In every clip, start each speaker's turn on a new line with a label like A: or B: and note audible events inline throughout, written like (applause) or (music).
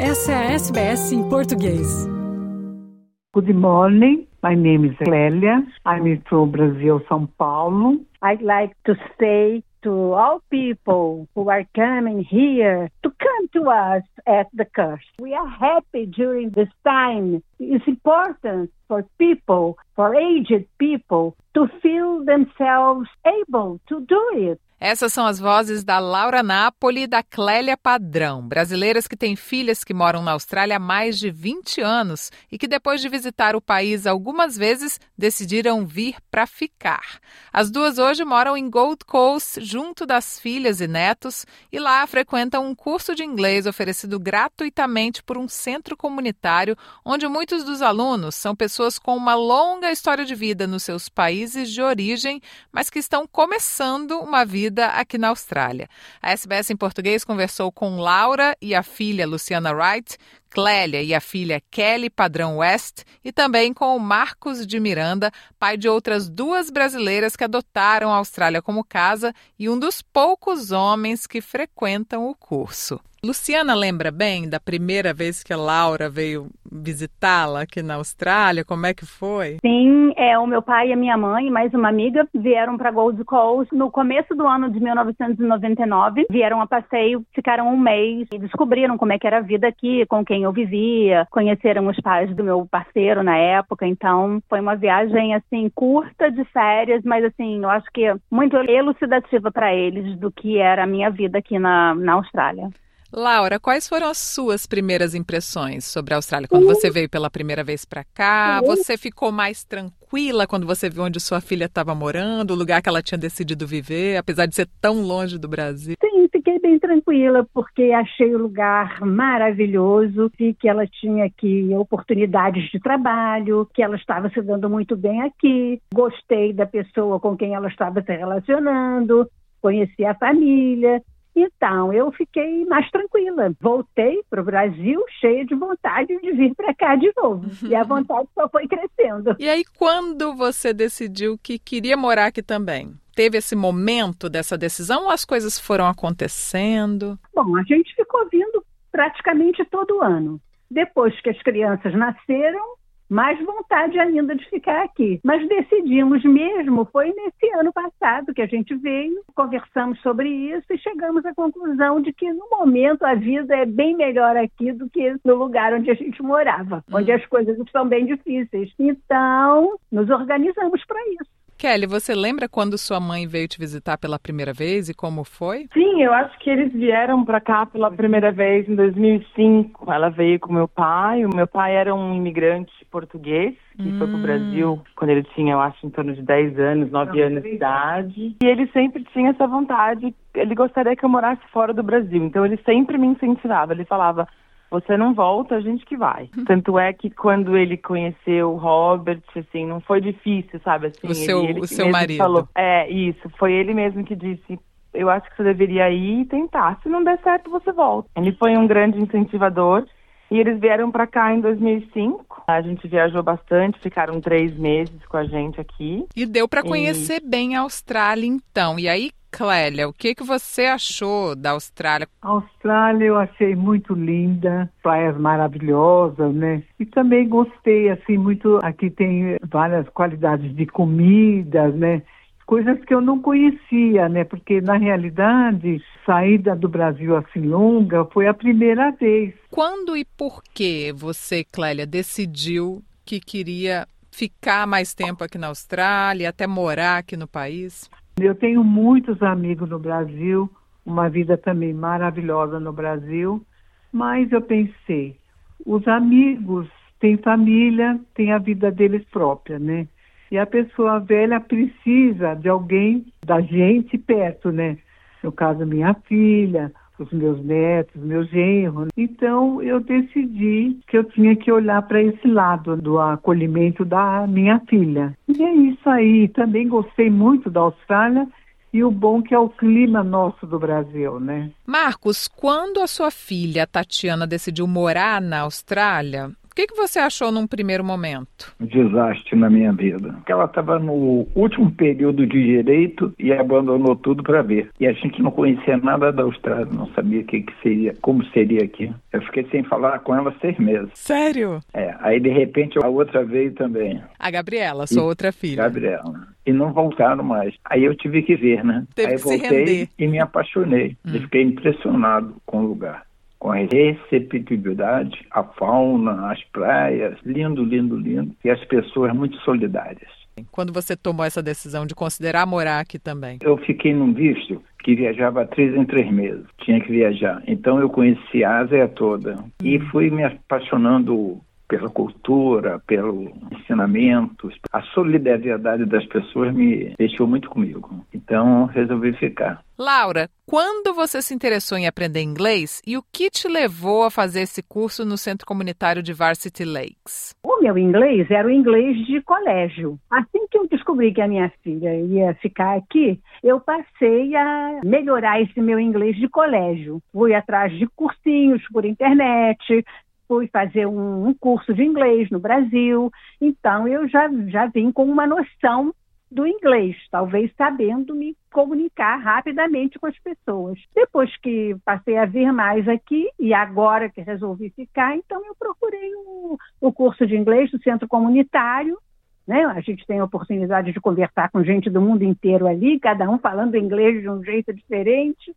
A: Essa é a SBS em português.
B: Good morning. My name is Clélia. I'm from Brazil, São Paulo.
C: I'd like to say to all people who are coming here to come to us at the curse. We are happy during this time. It's important for people, for aged people, to feel themselves able to do it.
D: Essas são as vozes da Laura Napoli e da Clélia Padrão, brasileiras que têm filhas que moram na Austrália há mais de 20 anos e que, depois de visitar o país algumas vezes, decidiram vir para ficar. As duas hoje moram em Gold Coast, junto das filhas e netos, e lá frequentam um curso de inglês oferecido gratuitamente por um centro comunitário, onde muitos dos alunos são pessoas com uma longa história de vida nos seus países de origem, mas que estão começando uma vida vida aqui na Austrália. A SBS em português conversou com Laura e a filha Luciana Wright, Clélia e a filha Kelly Padrão West e também com o Marcos de Miranda, pai de outras duas brasileiras que adotaram a Austrália como casa e um dos poucos homens que frequentam o curso. Luciana lembra bem da primeira vez que a Laura veio visitá-la aqui na Austrália? Como é que foi?
C: Sim, é o meu pai e a minha mãe, mais uma amiga, vieram para Gold Coast no começo do ano de 1999. Vieram a passeio, ficaram um mês e descobriram como é que era a vida aqui, com quem eu vivia, conheceram os pais do meu parceiro na época. Então, foi uma viagem assim curta de férias, mas assim, eu acho que muito elucidativa para eles do que era a minha vida aqui na, na Austrália.
D: Laura, quais foram as suas primeiras impressões sobre a Austrália quando você veio pela primeira vez para cá? Você ficou mais tranquila quando você viu onde sua filha estava morando, o lugar que ela tinha decidido viver, apesar de ser tão longe do Brasil?
C: Sim, fiquei bem tranquila porque achei o lugar maravilhoso, vi que ela tinha aqui oportunidades de trabalho, que ela estava se dando muito bem aqui, gostei da pessoa com quem ela estava se relacionando, conheci a família. Então, eu fiquei mais tranquila. Voltei para o Brasil cheia de vontade de vir para cá de novo. (laughs) E a vontade só foi crescendo.
D: E aí, quando você decidiu que queria morar aqui também? Teve esse momento dessa decisão ou as coisas foram acontecendo?
C: Bom, a gente ficou vindo praticamente todo ano. Depois que as crianças nasceram, mais vontade ainda de ficar aqui. Mas decidimos mesmo, foi nesse ano passado que a gente veio, conversamos sobre isso e chegamos à conclusão de que no momento a vida é bem melhor aqui do que no lugar onde a gente morava, hum. onde as coisas estão bem difíceis. Então, nos organizamos para isso.
D: Kelly, você lembra quando sua mãe veio te visitar pela primeira vez e como foi?
E: Sim, eu acho que eles vieram para cá pela primeira vez em 2005. Ela veio com meu pai. O meu pai era um imigrante português que hum. foi pro Brasil quando ele tinha, eu acho, em torno de 10 anos, 9 anos de idade. E ele sempre tinha essa vontade. Ele gostaria que eu morasse fora do Brasil. Então ele sempre me incentivava. Ele falava: você não volta, a gente que vai. Uhum. Tanto é que quando ele conheceu o Robert, assim, não foi difícil, sabe? Assim,
D: o seu,
E: ele, ele
D: o seu marido. Falou,
E: é, isso. Foi ele mesmo que disse, eu acho que você deveria ir e tentar. Se não der certo, você volta. Ele foi um grande incentivador. E eles vieram para cá em 2005. A gente viajou bastante, ficaram três meses com a gente aqui.
D: E deu para conhecer e... bem a Austrália, então. E aí, Clélia, o que, que você achou da Austrália?
B: A Austrália eu achei muito linda, praias maravilhosas, né? E também gostei, assim, muito. Aqui tem várias qualidades de comidas, né? Coisas que eu não conhecia, né? Porque na realidade, saída do Brasil assim longa foi a primeira vez.
D: Quando e por que você, Clélia, decidiu que queria ficar mais tempo aqui na Austrália, até morar aqui no país?
B: Eu tenho muitos amigos no Brasil, uma vida também maravilhosa no Brasil, mas eu pensei, os amigos têm família, têm a vida deles própria, né? E a pessoa velha precisa de alguém, da gente perto, né? No caso, minha filha, os meus netos, meu genro. Então eu decidi que eu tinha que olhar para esse lado do acolhimento da minha filha. E é isso aí. Também gostei muito da Austrália e o bom que é o clima nosso do Brasil, né?
D: Marcos, quando a sua filha Tatiana decidiu morar na Austrália, O que, que você achou num primeiro momento?
F: Um desastre na minha vida. Porque ela estava no último período de direito e abandonou tudo para ver. E a gente não conhecia nada da Austrália, não sabia o que, que seria, como seria aqui. Eu fiquei sem falar com ela seis meses.
D: Sério?
F: É. Aí de repente a outra veio também.
D: A Gabriela, sua e, outra filha.
F: Gabriela. E não voltaram mais. Aí eu tive que ver, né?
D: Teve
F: Aí
D: que voltei
F: e me apaixonei. Hum. E fiquei impressionado com o lugar com a receptividade, a fauna, as praias, lindo, lindo, lindo, e as pessoas muito solidárias.
D: Quando você tomou essa decisão de considerar morar aqui também?
F: Eu fiquei num visto que viajava três em três meses, tinha que viajar. Então eu conheci a Ásia toda e hum. fui me apaixonando pela cultura, pelo ensinamento. A solidariedade das pessoas me deixou muito comigo. Então resolvi ficar.
D: Laura, quando você se interessou em aprender inglês e o que te levou a fazer esse curso no Centro Comunitário de Varsity Lakes?
C: O meu inglês era o inglês de colégio. Assim que eu descobri que a minha filha ia ficar aqui, eu passei a melhorar esse meu inglês de colégio. Fui atrás de cursinhos por internet, fui fazer um, um, curso de inglês no Brasil, então eu já, já vim com uma noção do inglês, talvez sabendo me comunicar rapidamente com as pessoas. Depois que passei a vir mais aqui e agora que resolvi ficar, então eu procurei o, o curso de inglês do centro comunitário. Né? A gente tem a oportunidade de conversar com gente do mundo inteiro ali, cada um falando inglês de um jeito diferente.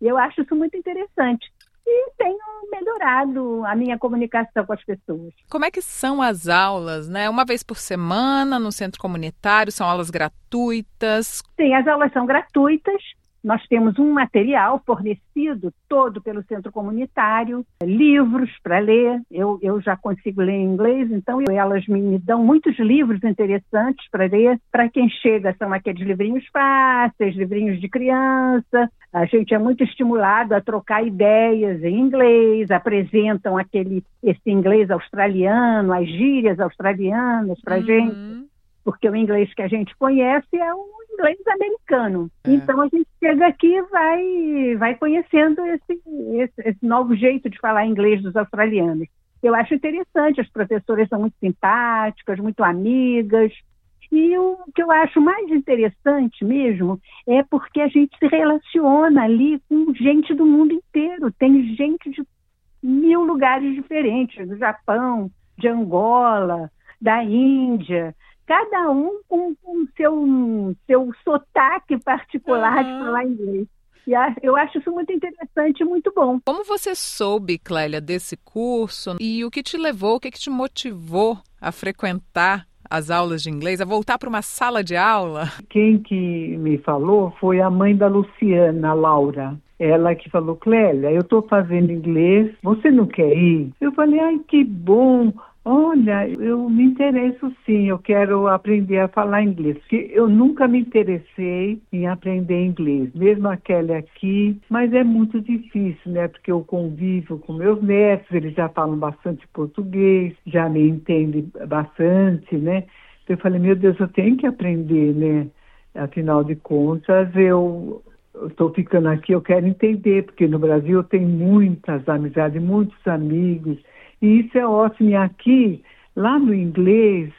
C: E eu acho isso muito interessante e tenho melhorado a minha comunicação com as pessoas.
D: Como é que são as aulas, né? Uma vez por semana no centro comunitário, são aulas gratuitas?
C: Sim, as aulas são gratuitas. Nós temos um material fornecido todo pelo centro comunitário, livros para ler. Eu, eu já consigo ler em inglês, então elas me, me dão muitos livros interessantes para ler. Para quem chega, são aqueles livrinhos fáceis, livrinhos de criança. A gente é muito estimulado a trocar ideias em inglês, apresentam aquele esse inglês australiano, as gírias australianas para uhum. gente, porque o inglês que a gente conhece é o inglês americano. É. Então a gente chega aqui e vai, vai conhecendo esse, esse, esse novo jeito de falar inglês dos australianos. Eu acho interessante, as professoras são muito simpáticas, muito amigas. E o que eu acho mais interessante mesmo é porque a gente se relaciona ali com gente do mundo inteiro. Tem gente de mil lugares diferentes, do Japão, de Angola, da Índia, cada um com o seu, seu sotaque particular uhum. de falar inglês. E eu acho isso muito interessante e muito bom.
D: Como você soube, Clélia, desse curso e o que te levou, o que, que te motivou a frequentar as aulas de inglês, a voltar para uma sala de aula?
B: Quem que me falou foi a mãe da Luciana, Laura. Ela que falou, Clélia, eu estou fazendo inglês, você não quer ir? Eu falei, ai, que bom. Olha, eu me interesso sim, eu quero aprender a falar inglês, porque eu nunca me interessei em aprender inglês, mesmo aquele aqui, mas é muito difícil, né? Porque eu convivo com meus netos, eles já falam bastante português, já me entendem bastante, né? Então eu falei, meu Deus, eu tenho que aprender, né? Afinal de contas, eu estou ficando aqui, eu quero entender, porque no Brasil eu tenho muitas amizades, muitos amigos, e isso é ótimo. E aqui, lá no inglês,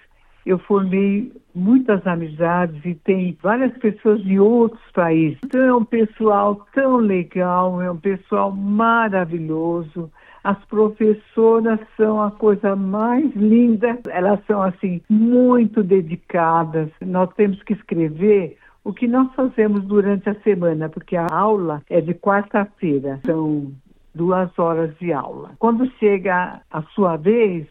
B: eu formei muitas amizades e tem várias pessoas de outros países. Então é um pessoal tão legal, é um pessoal maravilhoso. As professoras são a coisa mais linda, elas são assim muito dedicadas. Nós temos que escrever o que nós fazemos durante a semana, porque a aula é de quarta-feira. São duas horas de aula. Quando chega a sua vez,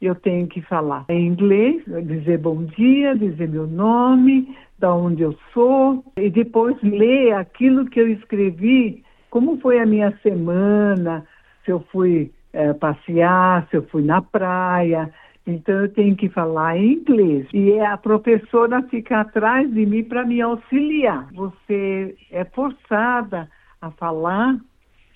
B: eu tenho que falar em inglês, dizer bom dia, dizer meu nome, da onde eu sou, e depois ler aquilo que eu escrevi, como foi a minha semana, se eu fui é, passear, se eu fui na praia. Então eu tenho que falar em inglês. E a professora fica atrás de mim para me auxiliar. Você é forçada a falar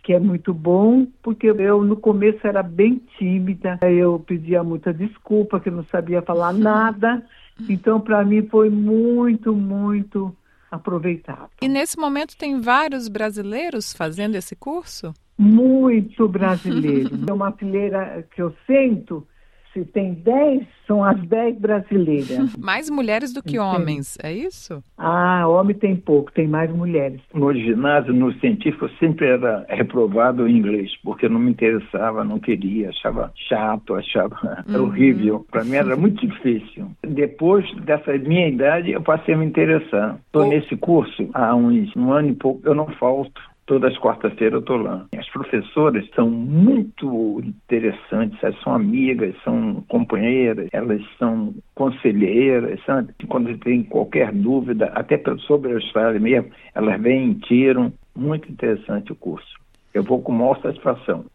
B: que é muito bom, porque eu no começo era bem tímida, eu pedia muita desculpa, que não sabia falar nada. Então, para mim, foi muito, muito aproveitado.
D: E nesse momento tem vários brasileiros fazendo esse curso?
B: Muito brasileiro. (laughs) é uma fileira que eu sento, se tem 10, são as 10 brasileiras. (laughs)
D: mais mulheres do que Entendi. homens, é isso?
B: Ah, homem tem pouco, tem mais mulheres.
F: No ginásio, no científico, eu sempre era reprovado em inglês, porque não me interessava, não queria, achava chato, achava (laughs) uhum. horrível. Para mim era muito difícil. Depois dessa minha idade, eu passei a me interessar. Estou oh. nesse curso há uns um ano e pouco, eu não falto. Todas as quartas-feiras eu estou lá. As professoras são muito interessantes, elas são amigas, são companheiras, elas são conselheiras, sabe? Quando tem qualquer dúvida, até sobre a Austrália mesmo, elas vêm e tiram. Muito interessante o curso. Eu vou com maior satisfação.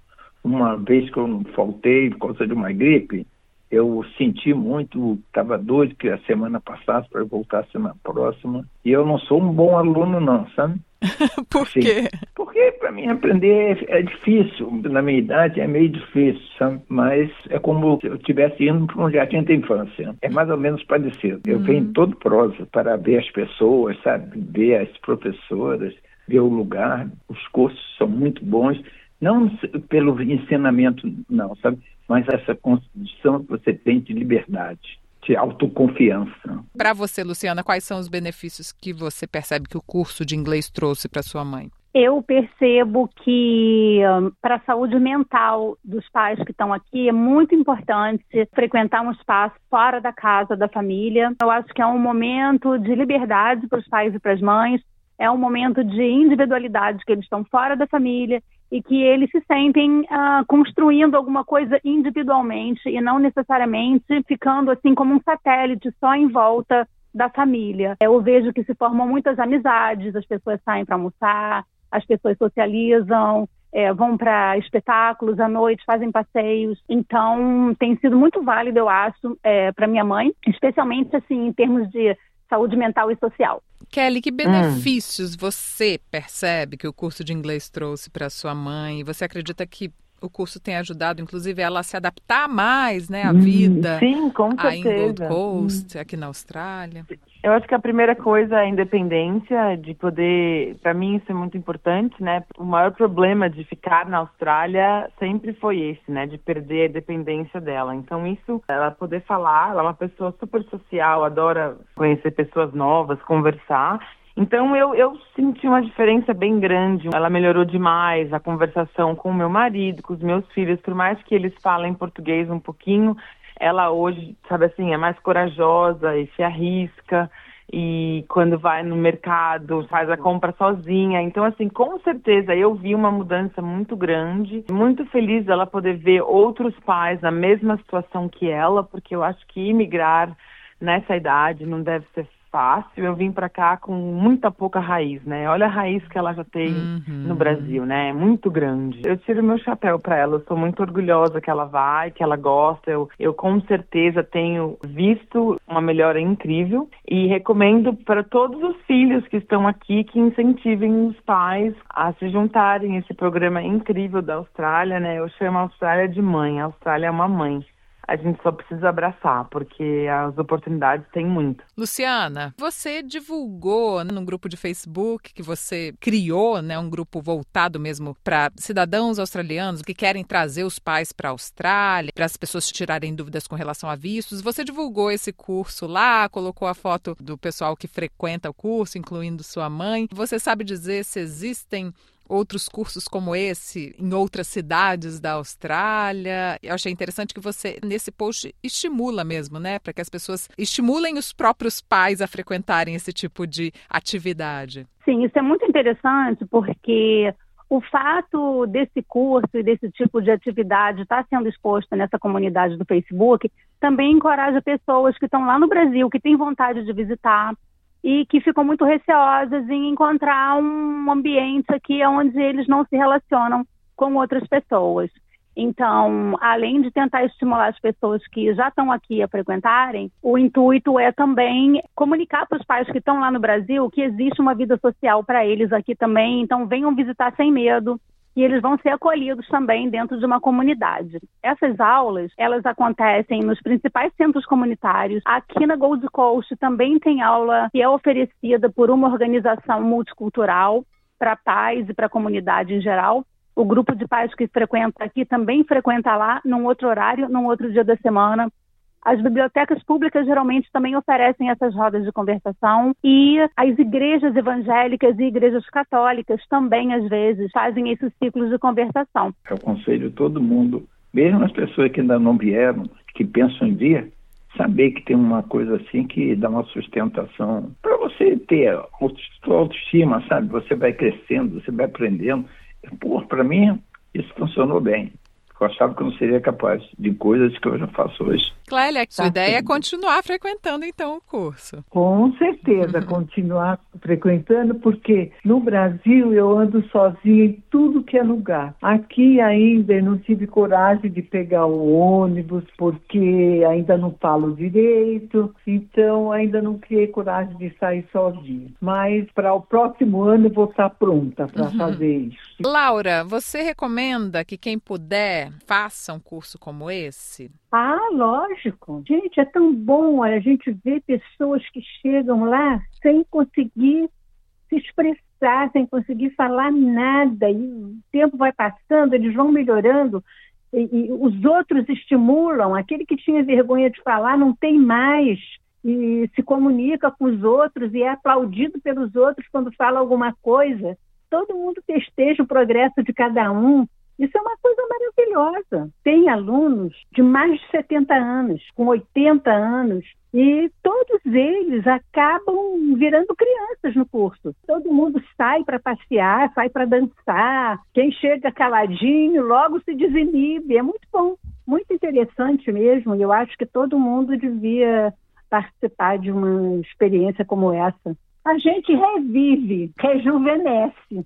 F: Uma vez que eu faltei por causa de uma gripe, eu senti muito, estava doido que a semana passasse para voltar semana próxima. E eu não sou um bom aluno, não, sabe? (laughs)
D: Por Sim. quê?
F: Porque para mim aprender é, é, difícil. Na minha idade é meio difícil, sabe? Mas é como se eu estivesse indo para um jardim da infância. É mais ou menos parecido. Eu uhum. venho todo prosa para ver as pessoas, sabe? Ver as professoras, ver o lugar. Os cursos são muito bons. Não pelo ensinamento, não, sabe? Mas essa condição que você tem de liberdade de autoconfiança.
D: Para você, Luciana, quais são os benefícios que você percebe que o curso de inglês trouxe para sua mãe?
G: Eu percebo que hum, para a saúde mental dos pais que estão aqui é muito importante frequentar um espaço fora da casa da família. Eu acho que é um momento de liberdade para os pais e para as mães, é um momento de individualidade que eles estão fora da família e que eles se sentem uh, construindo alguma coisa individualmente e não necessariamente ficando assim como um satélite só em volta da família. Eu vejo que se formam muitas amizades, as pessoas saem para almoçar, as pessoas socializam, é, vão para espetáculos à noite, fazem passeios. Então, tem sido muito válido, eu acho, é, para minha mãe, especialmente assim em termos de saúde mental e social.
D: Kelly, que benefícios hum. você percebe que o curso de inglês trouxe para sua mãe? Você acredita que o curso tem ajudado, inclusive, ela a se adaptar mais, né, à hum, vida?
E: Sim, com certeza.
D: Em Gold Coast, hum. aqui na Austrália.
E: Eu acho que a primeira coisa é a independência, de poder, para mim isso é muito importante, né? O maior problema de ficar na Austrália sempre foi esse, né? De perder a independência dela. Então isso, ela poder falar, ela é uma pessoa super social, adora conhecer pessoas novas, conversar. Então eu, eu senti uma diferença bem grande. Ela melhorou demais a conversação com o meu marido, com os meus filhos, por mais que eles falem português um pouquinho, ela hoje, sabe assim, é mais corajosa e se arrisca e quando vai no mercado faz a compra sozinha. Então, assim, com certeza eu vi uma mudança muito grande. Muito feliz dela poder ver outros pais na mesma situação que ela, porque eu acho que imigrar nessa idade não deve ser fácil. Eu vim para cá com muita pouca raiz, né? Olha a raiz que ela já tem uhum. no Brasil, né? É muito grande. Eu tiro meu chapéu para ela. Eu sou muito orgulhosa que ela vai, que ela gosta. Eu, eu com certeza tenho visto uma melhora incrível e recomendo para todos os filhos que estão aqui que incentivem os pais a se juntarem a esse programa incrível da Austrália, né? Eu chamo a Austrália de mãe. A Austrália é uma mãe a gente só precisa abraçar, porque as oportunidades têm muito.
D: Luciana, você divulgou no grupo de Facebook que você criou, né, um grupo voltado mesmo para cidadãos australianos que querem trazer os pais para a Austrália, para as pessoas tirarem dúvidas com relação a vistos. Você divulgou esse curso lá, colocou a foto do pessoal que frequenta o curso, incluindo sua mãe. Você sabe dizer se existem outros cursos como esse em outras cidades da Austrália. Eu achei interessante que você, nesse post, estimula mesmo, né? Para que as pessoas estimulem os próprios pais a frequentarem esse tipo de atividade.
G: Sim, isso é muito interessante porque o fato desse curso e desse tipo de atividade estar sendo exposto nessa comunidade do Facebook também encoraja pessoas que estão lá no Brasil, que têm vontade de visitar, e que ficam muito receosas em encontrar um ambiente aqui onde eles não se relacionam com outras pessoas. Então, além de tentar estimular as pessoas que já estão aqui a frequentarem, o intuito é também comunicar para os pais que estão lá no Brasil que existe uma vida social para eles aqui também. Então, venham visitar sem medo, e eles vão ser acolhidos também dentro de uma comunidade. Essas aulas, elas acontecem nos principais centros comunitários. Aqui na Gold Coast também tem aula que é oferecida por uma organização multicultural para pais e para a comunidade em geral.
C: O grupo de pais que frequenta aqui também frequenta lá, num outro horário, num outro dia da semana. As bibliotecas públicas geralmente também oferecem essas rodas de conversação e as igrejas evangélicas e igrejas católicas também, às vezes, fazem esses ciclos de conversação.
F: Eu aconselho todo mundo, mesmo as pessoas que ainda não vieram, que pensam em vir, saber que tem uma coisa assim que dá uma sustentação para você ter autoestima, sabe? Você vai crescendo, você vai aprendendo. Pô, para mim, isso funcionou bem. Eu achava que eu não seria capaz de coisas que eu já faço hoje.
D: Clélia, sua tá ideia é continuar frequentando então o curso.
B: Com certeza, continuar frequentando, porque no Brasil eu ando sozinha em tudo que é lugar. Aqui ainda eu não tive coragem de pegar o ônibus, porque ainda não falo direito, então ainda não criei coragem de sair sozinha. Mas para o próximo ano eu vou estar pronta para uhum. fazer isso.
D: Laura, você recomenda que quem puder faça um curso como esse?
C: Ah, lógico. Gente, é tão bom a gente ver pessoas que chegam lá sem conseguir se expressar, sem conseguir falar nada. E o tempo vai passando, eles vão melhorando. E, e os outros estimulam. Aquele que tinha vergonha de falar não tem mais e se comunica com os outros e é aplaudido pelos outros quando fala alguma coisa. Todo mundo festeja o progresso de cada um. Isso é uma coisa maravilhosa. Tem alunos de mais de 70 anos, com 80 anos, e todos eles acabam virando crianças no curso. Todo mundo sai para passear, sai para dançar. Quem chega caladinho logo se desinibe. É muito bom, muito interessante mesmo. E eu acho que todo mundo devia participar de uma experiência como essa. A gente revive, rejuvenesce.